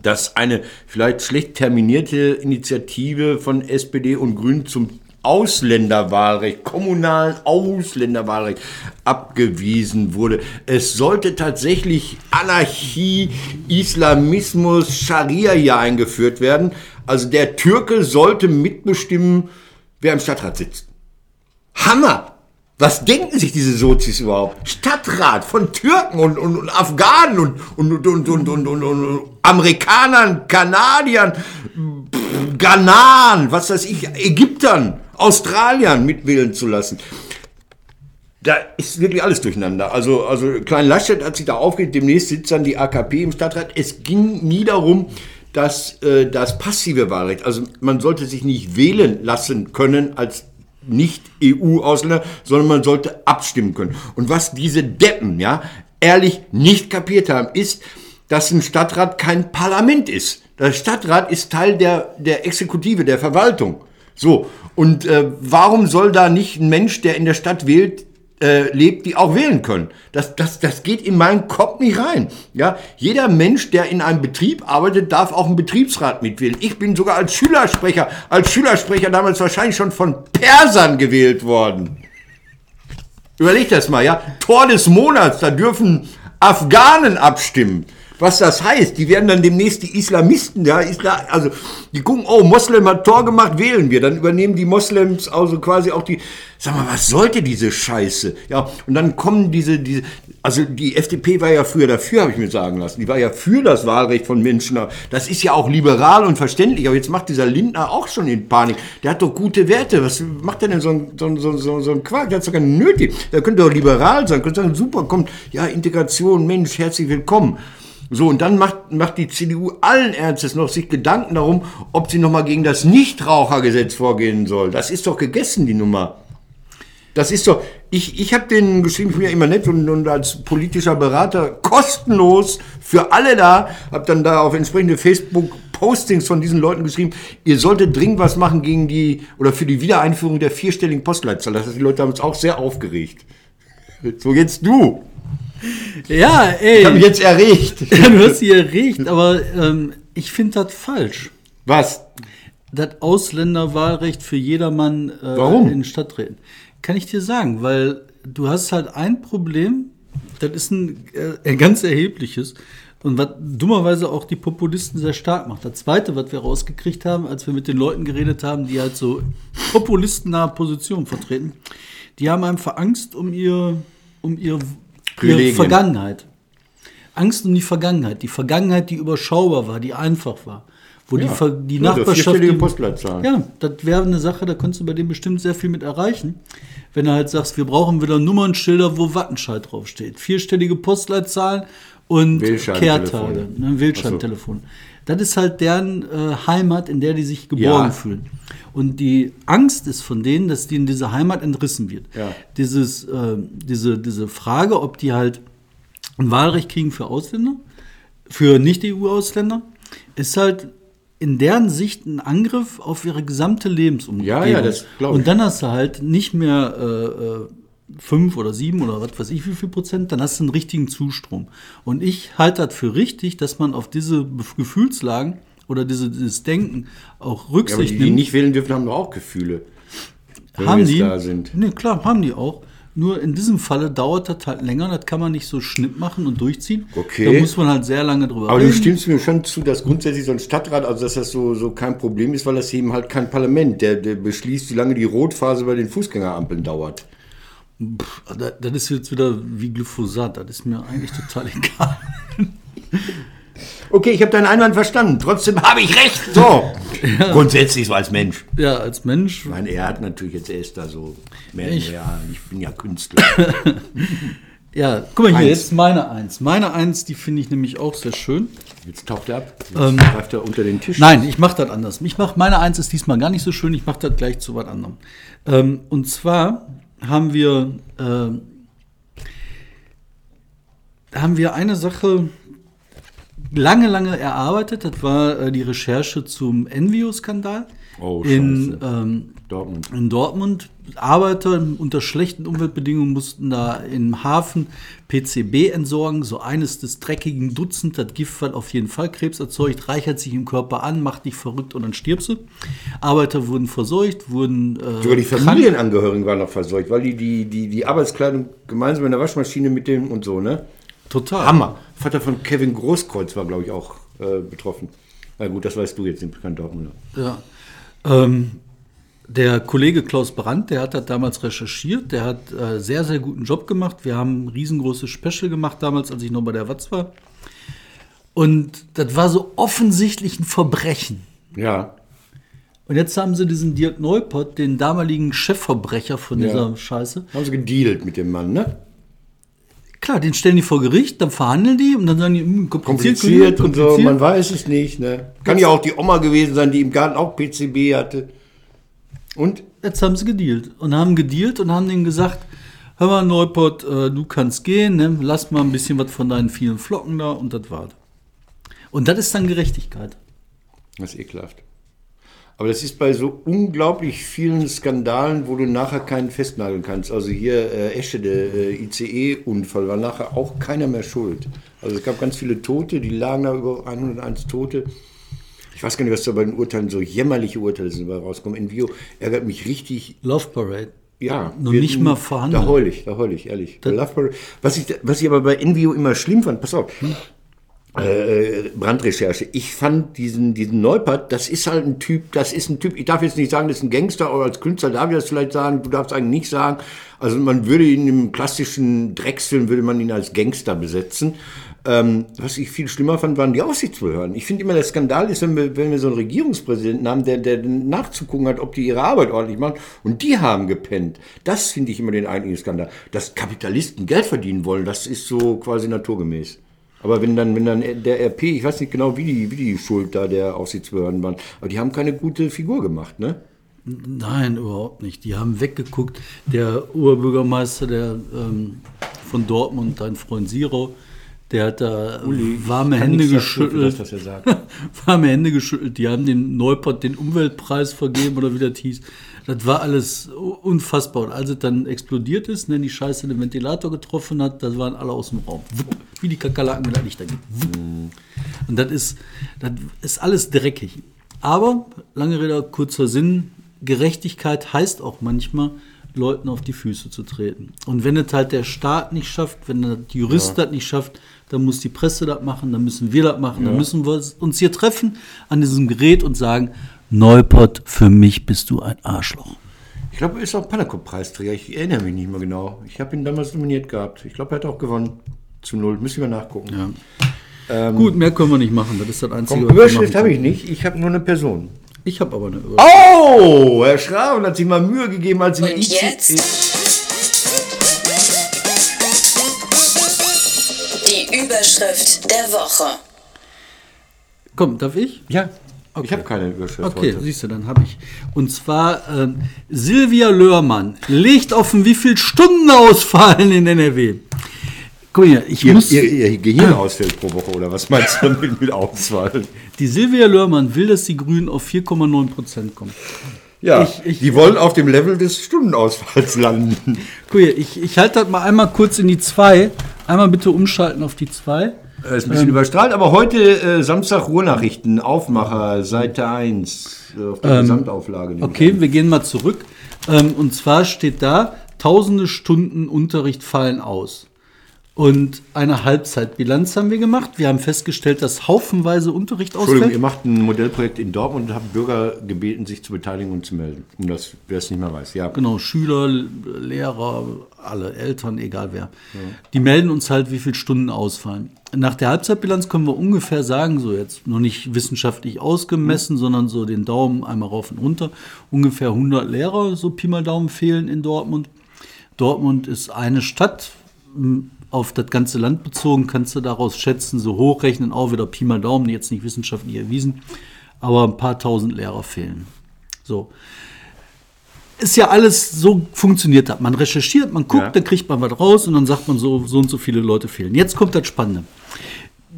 dass eine vielleicht schlecht terminierte Initiative von SPD und Grünen zum Ausländerwahlrecht, kommunalen Ausländerwahlrecht abgewiesen wurde. Es sollte tatsächlich Anarchie, Islamismus, Scharia hier eingeführt werden. Also der Türke sollte mitbestimmen, wer im Stadtrat sitzt. Hammer! Was denken sich diese Sozis überhaupt? Stadtrat von Türken und, und, und Afghanen und, und, und, und, und, und, und, Amerikanern, Kanadiern, Ghanaren, was weiß ich, Ägyptern, Australiern mitwählen zu lassen. Da ist wirklich alles durcheinander. Also, also Klein Laschet hat sich da aufgeregt, demnächst sitzt dann die AKP im Stadtrat. Es ging nie darum, dass äh, das passive Wahlrecht, also man sollte sich nicht wählen lassen können als nicht-EU-Ausländer, sondern man sollte abstimmen können. Und was diese Deppen, ja, ehrlich nicht kapiert haben, ist, dass ein Stadtrat kein Parlament ist. Der Stadtrat ist Teil der, der Exekutive, der Verwaltung. So, und äh, warum soll da nicht ein Mensch, der in der Stadt wählt, äh, lebt, die auch wählen können? Das, das, das geht in meinen Kopf nicht rein. Ja? Jeder Mensch, der in einem Betrieb arbeitet, darf auch einen Betriebsrat mitwählen. Ich bin sogar als Schülersprecher, als Schülersprecher damals wahrscheinlich schon von Persern gewählt worden. Überleg das mal, ja. Tor des Monats, da dürfen Afghanen abstimmen. Was das heißt. Die werden dann demnächst die Islamisten, ja, Isla also die gucken, oh, Moslem hat Tor gemacht, wählen wir. Dann übernehmen die Moslems also quasi auch die, sag mal, was sollte diese Scheiße? Ja, und dann kommen diese, diese, also die FDP war ja früher dafür, habe ich mir sagen lassen. Die war ja für das Wahlrecht von Menschen. Das ist ja auch liberal und verständlich. Aber jetzt macht dieser Lindner auch schon in Panik. Der hat doch gute Werte. Was macht der denn so ein, so, so, so, so ein Quark? Der hat doch gar nicht nötig. Der könnte doch liberal sein. Könnte sagen, super, kommt, ja, Integration, Mensch, herzlich willkommen. So, und dann macht, macht die CDU allen Ernstes noch sich Gedanken darum, ob sie nochmal gegen das Nichtrauchergesetz vorgehen soll. Das ist doch gegessen, die Nummer. Das ist doch, ich, ich habe den geschrieben, ich bin ja immer nett und, und als politischer Berater kostenlos für alle da, habe dann da auf entsprechende Facebook-Postings von diesen Leuten geschrieben, ihr solltet dringend was machen gegen die, oder für die Wiedereinführung der vierstelligen Postleitzahl. Das heißt, die Leute haben uns auch sehr aufgeregt. So, jetzt du. Ja, Ich ey. habe mich jetzt erregt. du hast sie erregt, aber ähm, ich finde das falsch. Was? Das Ausländerwahlrecht für jedermann äh, Warum? in Stadträten. Kann ich dir sagen, weil du hast halt ein Problem, das ist ein, äh, ein ganz erhebliches und was dummerweise auch die Populisten sehr stark macht. Das zweite, was wir rausgekriegt haben, als wir mit den Leuten geredet haben, die halt so populistennahe Positionen vertreten, die haben einfach Angst um ihr, um ihr, Privilegien. Vergangenheit. Angst um die Vergangenheit. Die Vergangenheit, die überschaubar war, die einfach war. Wo die, Ja. Ver- die Ja, Nachbarschaft. die- Postleitzahl. Ja, das wäre eine Sache, da könntest du bei dem bestimmt sehr viel mit erreichen. Wenn du halt sagst, wir brauchen wieder Nummernschilder, wo Wattenscheid draufsteht. Vierstellige Postleitzahlen und. Kehrtage, ne, Wählscheibentelefon. Das ist halt deren äh, Heimat, in der die sich geborgen Ja. fühlen. Und die Angst ist von denen, dass denen diese Heimat entrissen wird. Ja. Dieses, äh, diese, diese Frage, ob die halt ein Wahlrecht kriegen für Ausländer, für Nicht-EU-Ausländer, ist halt in deren Sicht ein Angriff auf ihre gesamte Lebensumgebung. Ja, ja, das glaub ich. Und dann hast du halt nicht mehr äh, äh, fünf oder sieben oder was weiß ich wie viel Prozent, dann hast du einen richtigen Zustrom. Und ich halte das für richtig, dass man auf diese Gefühlslagen oder diese, dieses Denken auch Ja, aber Rücksicht die, die nimmt. nicht wählen dürfen, haben doch auch Gefühle. Wenn haben die? da sind. Nee, klar, haben die auch. Nur in diesem Falle dauert das halt länger, das kann man nicht so schnipp machen und durchziehen. Okay. Da muss man halt sehr lange drüber Aber du reden. stimmst mir schon zu, dass grundsätzlich so ein Stadtrat, also dass das so, so kein Problem ist, weil das eben halt kein Parlament, der, der beschließt, wie lange die Rotphase bei den Fußgängerampeln dauert. Pff, das, das ist jetzt wieder wie Glyphosat, das ist mir eigentlich total egal. Okay, ich habe deinen Einwand verstanden. Trotzdem habe ich recht. So. Grundsätzlich so als Mensch. Ja, als Mensch. Ich meine, er hat natürlich jetzt, er ist da so mehr, Ich- ja, ich bin ja Künstler. Ja, guck mal hier, Eins. jetzt meine Eins. Meine Eins, die finde ich nämlich auch sehr schön. Jetzt taucht er ab. Jetzt Ähm, greift er unter den Tisch. Nein, ich mache das anders. Ich mach, meine Eins ist diesmal gar nicht so schön, ich mache das gleich zu was anderem. Ähm, und zwar haben wir, ähm, haben wir eine Sache lange, lange erarbeitet. Das war äh, die Recherche zum Envio-Skandal Oh, in, ähm, Dortmund. in Dortmund. Arbeiter unter schlechten Umweltbedingungen mussten da im Hafen PCB entsorgen, so eines des dreckigen Dutzend, das Gift, was auf jeden Fall Krebs erzeugt, reichert sich im Körper an, macht dich verrückt und dann stirbst du. Arbeiter wurden verseucht, wurden äh, Sogar die. Familienangehörigen waren noch verseucht, weil die, die, die, die Arbeitskleidung gemeinsam in der Waschmaschine mit dem und so, ne? Total. Hammer. Vater von Kevin Großkreuz war, glaube ich, auch äh, betroffen. Na gut, das weißt du jetzt, den kein Dortmunder. Ja. Ähm, der Kollege Klaus Brandt, der hat das damals recherchiert, der hat äh, sehr, sehr guten Job gemacht. Wir haben ein riesengroßes Special gemacht damals, als ich noch bei der Watz war. Und das war so offensichtlich ein Verbrechen. Ja. Und jetzt haben sie diesen Dirk Neupert, den damaligen Chefverbrecher von Ja. dieser Scheiße. Haben sie gedealt mit dem Mann, ne? Klar, den stellen die vor Gericht, dann verhandeln die und dann sagen die, hm, kompliziert, Kompliziert und so, kompliziert. man weiß es nicht, ne? Kann ja auch die Oma gewesen sein, die im Garten auch PCB hatte. Und? Jetzt haben sie gedealt und haben gedealt und haben denen gesagt, hör mal Neuport, äh, du kannst gehen, ne? lass mal ein bisschen was von deinen vielen Flocken da und das war's. Und das ist dann Gerechtigkeit. Das ist ekelhaft. Aber das ist bei so unglaublich vielen Skandalen, wo du nachher keinen festnageln kannst. Also hier äh, Esche, der äh, ICE-Unfall, war nachher auch keiner mehr schuld. Also es gab ganz viele Tote, die lagen da über 101 Tote. Ich weiß gar nicht, was da bei den Urteilen so jämmerliche Urteile sind, dabei rauskommen. Envio ärgert mich richtig. Love Parade. Ja, Noch nicht mal verhandeln. Da heul ich, da heul ich, ehrlich. Bei Love Parade- was, ich, was ich aber bei Envio immer schlimm fand, pass auf, äh, Brandrecherche. Ich fand diesen, diesen Neupert, das ist halt ein Typ, das ist ein Typ, ich darf jetzt nicht sagen, das ist ein Gangster oder als Künstler darf ich das vielleicht sagen, du darfst eigentlich nicht sagen. Also man würde ihn im klassischen Drecksfilm, würde man ihn als Gangster besetzen. Ähm, was ich viel schlimmer fand, waren die Aufsichtsbehörden. Ich finde immer, der Skandal ist, wenn wir, wenn wir so einen Regierungspräsidenten haben, der, der nachzugucken hat, ob die ihre Arbeit ordentlich machen. Und die haben gepennt. Das finde ich immer den eigentlichen Skandal. Dass Kapitalisten Geld verdienen wollen, das ist so quasi naturgemäß. Aber wenn dann, wenn dann der RP, ich weiß nicht genau, wie die, wie die Schuld da der Aufsichtsbehörden waren, aber die haben keine gute Figur gemacht, ne? Nein, überhaupt nicht. Die haben weggeguckt. Der Oberbürgermeister der, ähm, von Dortmund, dein Freund Siro, der hat da warme kann Hände dafür, geschüttelt. sagt. warme Hände geschüttelt. Die haben dem Neupert den Umweltpreis vergeben oder wie das hieß. Das war alles unfassbar. Und als es dann explodiert ist, ne, die Scheiße den Ventilator getroffen hat, da waren alle aus dem Raum. Wupp, wie die Kakerlaken, wenn das Licht da gibt. Wupp. Und das ist, das ist alles dreckig. Aber, lange Rede, kurzer Sinn, Gerechtigkeit heißt auch manchmal, Leuten auf die Füße zu treten. Und wenn es halt der Staat nicht schafft, wenn der Jurist das nicht schafft, dann muss die Presse das machen, dann müssen wir das machen, dann müssen wir uns hier treffen an diesem Gerät und sagen, Neupert, für mich bist du ein Arschloch. Ich glaube, er ist auch Panakop-Preisträger. Ich erinnere mich nicht mehr genau. Ich habe ihn damals nominiert gehabt. Ich glaube, er hat auch gewonnen. Zu null. Müssen wir nachgucken. Ja. Gut, mehr können wir nicht machen. Das ist das Einzige, Komm, was wir Überschrift habe ich nicht. Ich habe nur eine Person. Ich habe aber eine Überschrift. Oh, Herr Schraven hat sich mal Mühe gegeben, als in der Und IC jetzt? Die Überschrift der Woche. Komm, darf ich? Ja, ich habe keine Überschrift Okay, heute. siehst du, dann habe ich. Und zwar ähm, Silvia Löhrmann legt offen, wie viel Stunden ausfallen in NRW. Guck mal, ich Ihr, muss. ihr, ihr Gehirn ausfällt pro Woche, oder was meinst du damit mit Auswahl? Die Silvia Löhrmann will, dass die Grünen auf 4,9 Prozent kommen. Ja, Ich- ich- die wollen auf dem Level des Stundenausfalls landen. Guck hier, ich, ich halte das mal einmal kurz in die 2. Einmal bitte umschalten auf die 2. Das ist ein bisschen überstrahlt, aber heute äh, Samstag Ruhrnachrichten, Aufmacher, Seite 1, äh, auf der Gesamtauflage. nehme ich Okay, wir gehen mal zurück. Ähm, und zwar steht da, tausende Stunden Unterricht fallen aus. Und eine Halbzeitbilanz haben wir gemacht. Wir haben festgestellt, dass haufenweise Unterricht Entschuldigung, ihr ausfällt. macht ein Modellprojekt in Dortmund und habt Bürger gebeten, sich zu beteiligen und zu melden. Um das, wer es nicht mehr weiß. Ja. Genau, Schüler, Lehrer, alle Eltern, egal wer. Die melden uns halt, wie viele Stunden ausfallen. Nach der Halbzeitbilanz können wir ungefähr sagen, so jetzt noch nicht wissenschaftlich ausgemessen, sondern so den Daumen einmal rauf und runter, ungefähr 100 Lehrer, so Pi mal Daumen fehlen in Dortmund. Dortmund ist eine Stadt, auf das ganze Land bezogen kannst du daraus schätzen, so hochrechnen, auch wieder Pi mal Daumen, jetzt nicht wissenschaftlich erwiesen, aber ein paar tausend Lehrer fehlen. So ist ja alles so funktioniert hat. Man recherchiert, man guckt, Ja. dann kriegt man was raus und dann sagt man so, so und so viele Leute fehlen. Jetzt kommt das Spannende.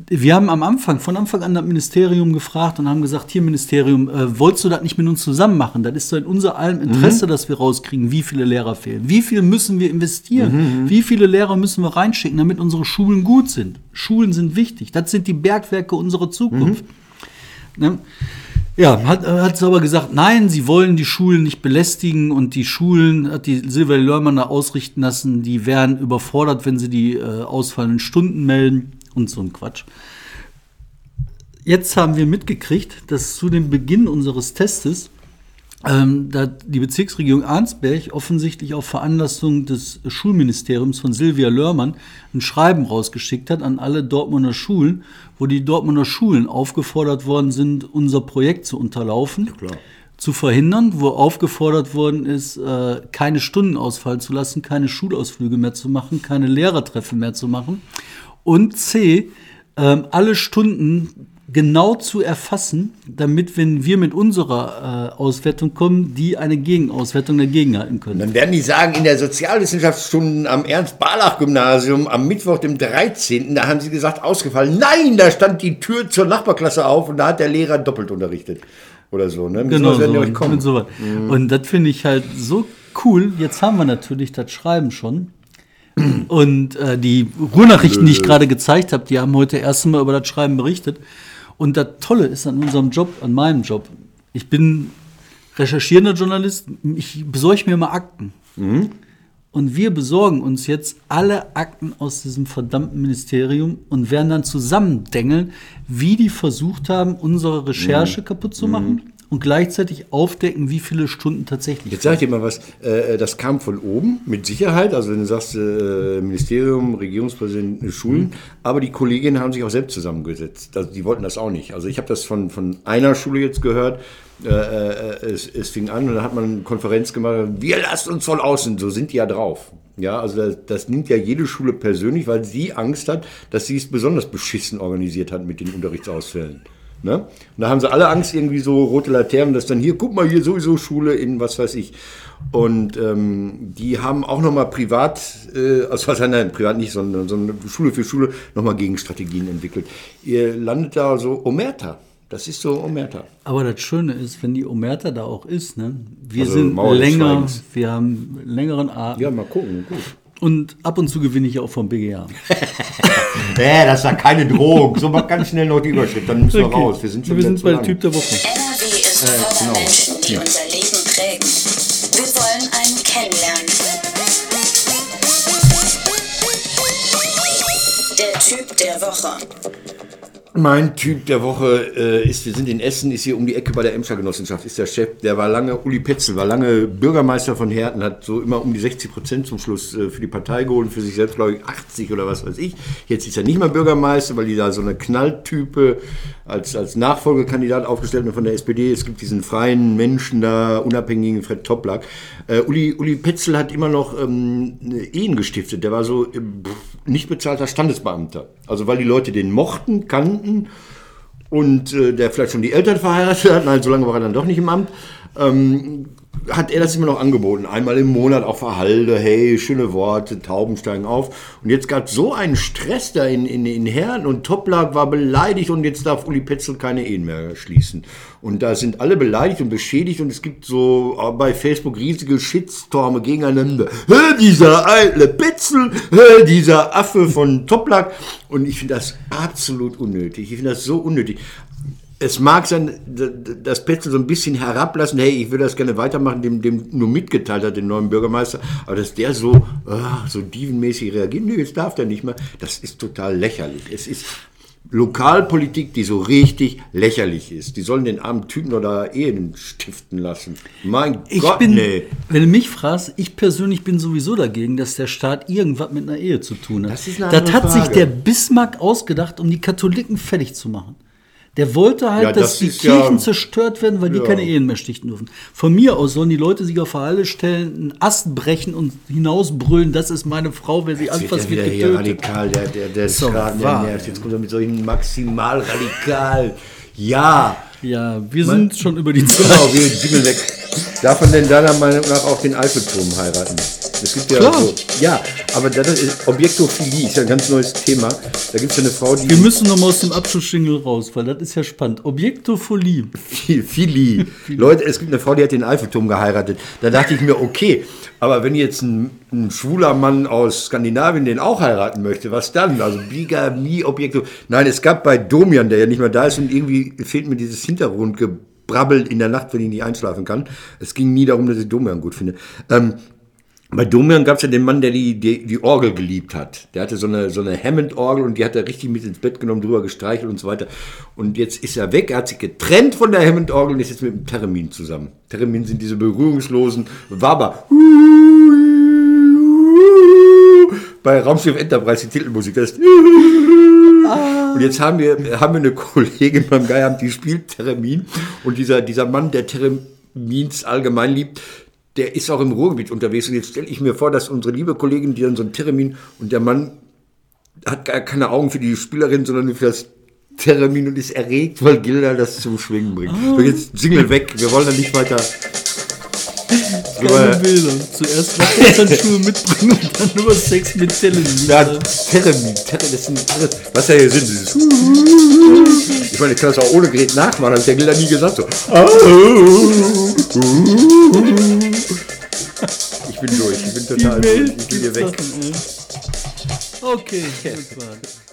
Wir haben am Anfang, von Anfang an das Ministerium gefragt und haben gesagt, hier Ministerium, äh, wolltest du das nicht mit uns zusammen machen? Das ist doch in unser allem Interesse, dass wir rauskriegen, wie viele Lehrer fehlen. Wie viel müssen wir investieren? Wie viele Lehrer müssen wir reinschicken, damit unsere Schulen gut sind? Schulen sind wichtig. Das sind die Bergwerke unserer Zukunft. Ne? Ja, hat, hat es aber gesagt, nein, sie wollen die Schulen nicht belästigen und die Schulen, hat die Silvia Lörmann da ausrichten lassen, die wären überfordert, wenn sie die äh, ausfallenden Stunden melden und so ein Quatsch. Jetzt haben wir mitgekriegt, dass zu dem Beginn unseres Testes ähm, da die Bezirksregierung Arnsberg offensichtlich auf Veranlassung des Schulministeriums von Silvia Lörmann ein Schreiben rausgeschickt hat an alle Dortmunder Schulen, wo die Dortmunder Schulen aufgefordert worden sind, unser Projekt zu unterlaufen, klar. zu verhindern, wo aufgefordert worden ist, äh, keine Stunden ausfallen zu lassen, keine Schulausflüge mehr zu machen, keine Lehrertreffen mehr zu machen und C, ähm, alle Stunden genau zu erfassen, damit, wenn wir mit unserer äh, Auswertung kommen, die eine Gegenauswertung dagegen halten können. Dann werden die sagen, in der Sozialwissenschaftsstunden am Ernst-Barlach-Gymnasium am Mittwoch, dem 13., da haben sie gesagt, ausgefallen. Nein, da stand die Tür zur Nachbarklasse auf und da hat der Lehrer doppelt unterrichtet. Oder so, ne? Mit Genau, so, kommen. mit sowas. Und das finde ich halt so cool. Jetzt haben wir natürlich das Schreiben schon. Und äh, die Ruhrnachrichten, die ich gerade gezeigt habe, die haben heute erst mal über das Schreiben berichtet. Und das Tolle ist an unserem Job, an meinem Job, ich bin recherchierender Journalist, ich besorge mir immer Akten. Und wir besorgen uns jetzt alle Akten aus diesem verdammten Ministerium und werden dann zusammendengeln, wie die versucht haben, unsere Recherche Mhm. kaputt zu machen und gleichzeitig aufdecken, wie viele Stunden tatsächlich. Jetzt sag ich dir mal was, äh, das kam von oben, mit Sicherheit, also wenn du sagst, äh, Ministerium, Regierungspräsident, äh, Schulen, aber die Kolleginnen haben sich auch selbst zusammengesetzt. Also die wollten das auch nicht. Also ich habe das von, von einer Schule jetzt gehört, äh, äh, es, es fing an und dann hat man eine Konferenz gemacht, wir lassen uns voll außen, so sind die ja drauf. Ja, also das, das nimmt ja jede Schule persönlich, weil sie Angst hat, dass sie es besonders beschissen organisiert hat mit den Unterrichtsausfällen. Ne? Und da haben sie alle Angst, irgendwie so rote Laternen, dass dann hier, guck mal, hier sowieso Schule in was weiß ich. Und ähm, die haben auch nochmal privat, äh, also was nein, privat nicht, sondern, sondern Schule für Schule nochmal Gegenstrategien entwickelt. Ihr landet da so Omerta. Das ist so Omerta. Aber das Schöne ist, wenn die Omerta da auch ist, ne? wir Also sind Mauer länger, wir haben längeren Atem Ja, mal gucken, gut. Und ab und zu gewinne ich auch vom BGA. Nee, das ist ja keine Drohung. So mal ganz schnell noch die Überschrift, dann müssen wir raus. Wir sind schon wir sind bei lang. Typ der Woche. NRW ist voller genau. Menschen, die Ja. unser Leben prägen. Wir wollen einen kennenlernen. Der Typ der Woche. Mein Typ der Woche äh, ist, wir sind in Essen, ist hier um die Ecke bei der Emscher Genossenschaft, ist der Chef, der war lange, Uli Petzel, war lange Bürgermeister von Herten, hat so immer um die 60 Prozent zum Schluss äh, für die Partei geholt, für sich selbst glaube ich 80 oder was weiß ich. Jetzt ist er nicht mehr Bürgermeister, weil die da so eine Knalltype als, als Nachfolgekandidat aufgestellt haben von der SPD. Es gibt diesen freien Menschen da, unabhängigen Fred Toplak. Äh, Uli, Uli Petzel hat immer noch ähm, Ehen gestiftet, der war so äh, pff, nicht bezahlter Standesbeamter. Also weil die Leute den mochten, kannten und äh, der vielleicht schon die Eltern verheiratet hat, nein, so lange war er dann doch nicht im Amt, ähm, hat er das immer noch angeboten. Einmal im Monat auf der hey, schöne Worte, Tauben steigen auf. Und jetzt gab es so einen Stress da in, in, in Herren und Toplag war beleidigt und jetzt darf Uli Petzel keine Ehen mehr schließen. Und da sind alle beleidigt und beschädigt und es gibt so äh, bei Facebook riesige Shitstorme gegeneinander. Hä, dieser alte Petzel, hä, dieser Affe von Toplag. Und ich finde das absolut unnötig. Ich finde das so unnötig es mag sein, dass Petzel so ein bisschen herablassen, hey, ich will das gerne weitermachen, dem, dem nur mitgeteilt hat, den neuen Bürgermeister, aber dass der so, ah, so dievenmäßig reagiert, nö, jetzt darf der nicht mehr, das ist total lächerlich. Es ist Lokalpolitik, die so richtig lächerlich ist. Die sollen den armen Typen oder Ehen stiften lassen. Mein Ich Gott, bin, nee. wenn du mich fragst, ich persönlich bin sowieso dagegen, dass der Staat irgendwas mit einer Ehe zu tun hat. Das ist eine das hat sich Frage. der Bismarck ausgedacht, um die Katholiken fertig zu machen. Der wollte halt, Ja, dass das die ist ja- Kirchen zerstört werden, weil die Ja. keine Ehen mehr stichten dürfen. Von mir aus sollen die Leute sich auf der Halle stellen, einen Ast brechen und hinausbrüllen, das ist meine Frau, wer sie Jetzt anfasst, wird wird wieder hier getötet. radikal, der, der, der So, Schraden, der nervt. Jetzt kommt er mit solchen maximal radikal. Ja, Ja, wir sind schon über die Zeit. Genau, wir Jingle weg. Darf man denn deiner Meinung nach auch den Eiffelturm heiraten? Es gibt ja Klar. so. Ja, aber das ist Objektophilie ist ja ein ganz neues Thema. Da gibt es ja eine Frau, die Wir müssen noch mal aus dem Abschlussschingel raus, weil das ist ja spannend. Objektophilie. Philly. Leute, es gibt eine Frau, die hat den Eiffelturm geheiratet. Da dachte ich mir, okay, aber wenn jetzt ein, ein schwuler Mann aus Skandinavien den auch heiraten möchte, was dann? Also Bigamie, Objekte. Nein, es gab bei Domian, der ja nicht mehr da ist und irgendwie fehlt mir dieses Hintergrundgebrabbel in der Nacht, wenn ich nicht einschlafen kann. Es ging nie darum, dass ich Domian gut finde. Ähm, bei Domian gab es ja den Mann, der die, die, die Orgel geliebt hat. Der hatte so eine, so eine Hammond-Orgel und die hat er richtig mit ins Bett genommen, drüber gestreichelt und so weiter. Und jetzt ist er weg, er hat sich getrennt von der Hammond-Orgel und ist jetzt mit dem Theremin zusammen. Theremin sind diese berührungslosen Waber. Bei Raumschiff Enterprise die Titelmusik, das ist und jetzt haben wir, haben wir eine Kollegin beim Geieramt, die spielt Theremin. Und dieser, dieser Mann, der Theremins allgemein liebt, der ist auch im Ruhrgebiet unterwegs. Und jetzt stelle ich mir vor, dass unsere liebe Kollegin, die dann so ein Theremin und der Mann hat gar keine Augen für die Spielerin, sondern für das Theremin und ist erregt, weil Gilda das zum Schwingen bringt. So, jetzt Jingle weg. Wir wollen da nicht weiter. Keine Bilder. Zuerst Wasserhandschuhe mitbringen und dann über Sex mit Television. Ja, Ter das sind alles, was ja hier sind. Dieses ich meine, ich kann das auch ohne Gerät nachmachen, habe ich der Gilda nie gesagt. So. Ich bin durch, ich bin total ich bin hier weg. Okay, das war's.